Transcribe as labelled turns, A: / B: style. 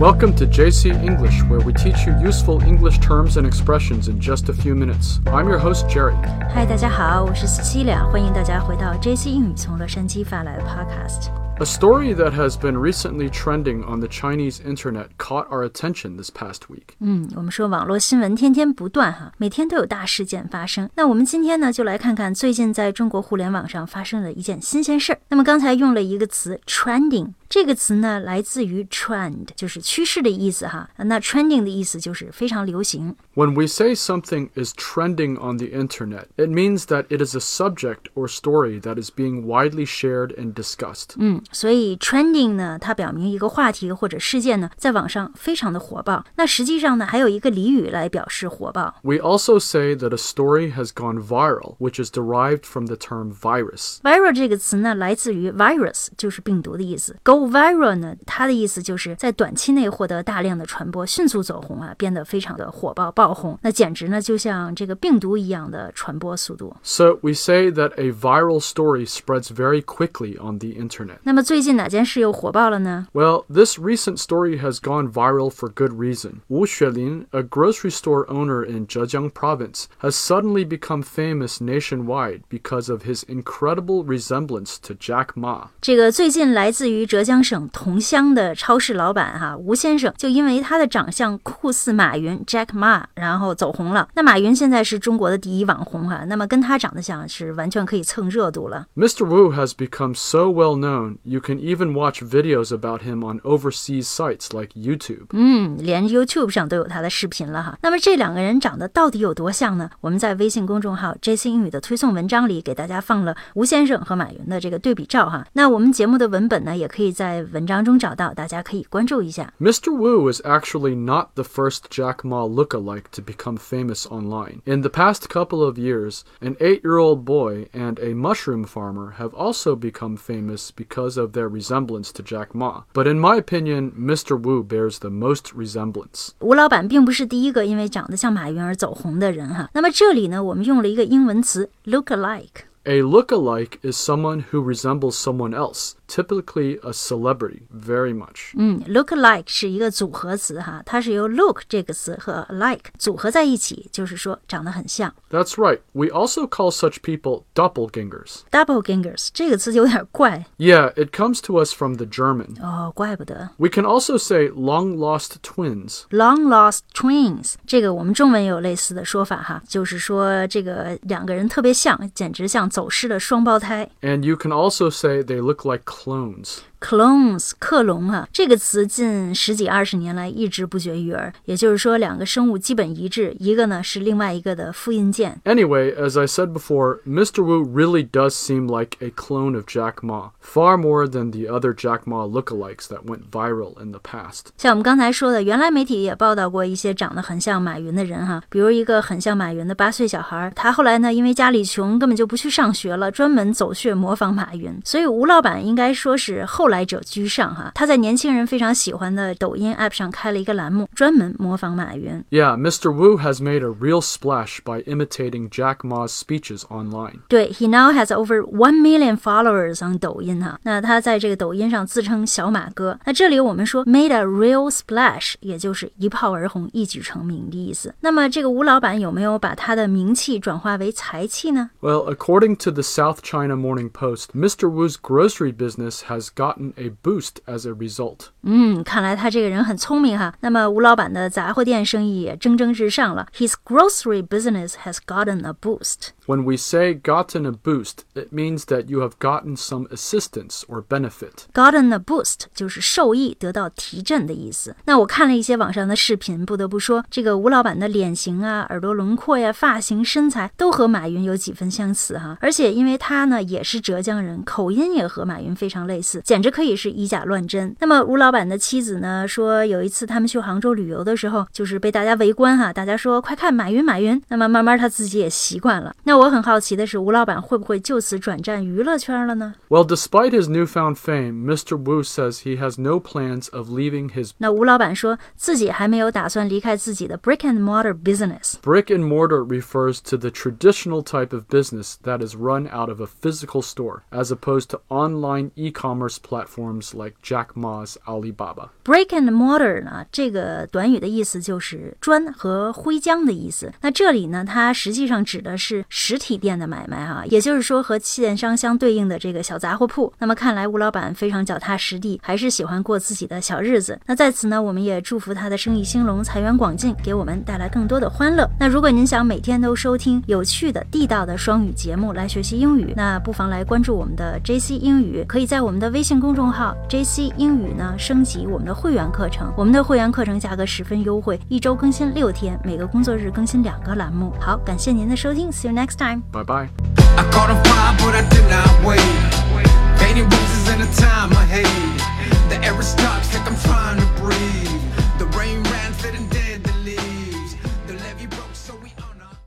A: Welcome to JC English, where we teach you useful English terms and expressions in just a few minutes. I'm your host, Jerry.
B: 嗨，大家好，我是 Cecilia，欢迎大家回到 JC 英语从洛杉矶发来的 Podcast。
A: A story that has been recently trending on the Chinese internet caught our attention this past week.
B: 嗯，我们说网络新闻天天不断哈，每天都有大事件发生。那我们今天呢，就来看看最近在中国互联网上发生的一件新鲜事儿。那么刚才用了一个词 trending。这个词呢，来自于 trend，就是趋势的意思哈。那 trending 的意思就是非常流行。
A: When we say something is trending on the internet, it means that it is a subject or story that is being widely shared and discussed.
B: 嗯， 所以 trending 呢，它表明一个话题或者事件呢，在网上非常的火爆。那实际上呢，还有一个俚语来表示火爆。
A: We also say that a story has gone viral, which is derived from the term virus.
B: viral 这个词呢，来自于 virus，就是病毒的意思。Go viral 呢，它的意思就是在短期内获得大量的传播，迅速走红啊，变得非常的火爆爆红。那简直呢，就像这个病毒一样的传播速度。
A: So we say that a viral story spreads very quickly on the internet.
B: 那 么最近哪件事又火爆了呢？
A: Well, this recent story has gone viral for good reason. Wu Xuelin, a grocery store owner in Zhejiang province, has suddenly become famous nationwide because of his incredible resemblance to Jack Ma.
B: 这个最近来自于浙江省桐乡的超市老板哈吴先生，就因为他的长相酷似马云 Jack Ma，然后走红了。那马云现在是中国的第一网红哈，那么跟他长得像是完全可以蹭热度了。
A: Mr. Wu has become so well known, you can even watch videos about him on overseas sites like YouTube.
B: 嗯，连 YouTube 上都有他的视频了哈。那么这两个人长得到底有多像呢？我们在微信公众号 JC 英语的推送文章里给大家放了吴先生和马云的这个对比照哈。那我们节目的文本呢，也可以在文章中找到，大家可以关注一下。
A: Mr. Wu is actually not the first Jack Ma lookalike to become famous online. In the past couple of years, an eight year old boy and a mushroom farmer have also become famous because of their resemblance to Jack Ma. But in my opinion, Mr. Wu bears the most resemblance.
B: 吴老板并不是第一个因为长得像马云而走红的人哈。那么这里呢，我们用了一个英文词 look alike。
A: A lookalike is someone who resembles someone else, typically a celebrity, very much.
B: 嗯，look alike 是一个组合词哈，它是由 look 这个词和 alike 组合在一起，就是说长得很像。
A: That's right. We also call such people doppelgangers.
B: Doppelgangers 这个词有点怪
A: Yeah, it comes to us from the German.
B: 哦，怪不得。
A: We can also say long lost twins.
B: Long lost twins，这个我们中文也有类似的说法哈，就是说这个两个人特别像，简直像走失的双胞胎。
A: And you can also say they look like clones.
B: clones 克隆哈、这个词近十几二十年来一直不绝于耳，也就是说两个生物基本一致，一个呢是另外一个的复印件。
A: Anyway, as I said before, Mr. Wu really does seem like a clone of Jack Ma, far more than the other Jack Ma lookalikes that went viral in the past.
B: 像我们刚才说的，原来媒体也报道过一些长得很像马云的人哈，比如一个很像马云的八岁小孩，他后来呢因为家里穷，根本就不去上学了，专门走穴模仿马云。所以吴老板应该 说是后来者居上哈，他在年轻人非常喜欢的抖音 app 上开了一个栏目，专门模仿马云。
A: Yeah, Mr. Wu has made a real splash by imitating Jack Ma's speeches online.
B: 对，he now has over one million followers on 抖音哈。那他在这个抖音上自称小马哥。那这里我们说 made a real splash，也就是一炮而红、一举成名的意思。那么这个吴老板有没有把他的名气转化为财气呢？
A: Well, according to the South China Morning Post, Mr. Wu's grocery business has gotten a boost as a result.
B: 嗯，看来他这个人很聪明哈。那么吴老板的杂货店生意也蒸蒸日上了，his grocery business has gotten a boost。
A: When we say gotten a boost, it means that you have gotten some assistance or benefit.
B: gotten a boost 就是受益、得到提振的意思。那我看了一些网上的视频，不得不说，这个吴老板的脸型啊、耳朵轮廓呀、发型、身材都和马云有几分相似哈。而且因为他呢也是浙江人，口音也和马云非常类似，简直可以是以假乱真。那么吴老板的妻子呢说，有一次他们去杭州旅游的时候，就是被大家围观哈，大家说快看马云马云。那么慢慢他自己也习惯了。那那我很好奇的是，吴老板会不会就此转战娱乐圈了呢？
A: Well, despite his newfound fame, Mr. Wu says he has no plans of leaving his
B: 那吴老板说自己还没有打算离开自己的 brick and mortar business。
A: brick and mortar refers to the traditional type of business that is run out of a physical store, as opposed to online e-commerce platforms like Jack Ma's Alibaba.
B: brick and mortar 呢，这个短语的意思就是砖和灰浆的意思。那这里呢，它实际上指的是 实体店的买卖哈、也就是说和线商相对应的这个小杂货铺。那么看来吴老板非常脚踏实地，还是喜欢过自己的小日子。那在此呢，我们也祝福他的生意兴隆，财源广进，给我们带来更多的欢乐。那如果您想每天都收听有趣的、地道的双语节目来学习英语，那不妨来关注我们的 JC 英语，可以在我们的微信公众号 JC 英语呢升级我们的会员课程。我们的会员课程价格十分优惠，一周更新六天，每个工作日更新两个栏目。好，感谢您的收听，See you next
A: time。Bye bye.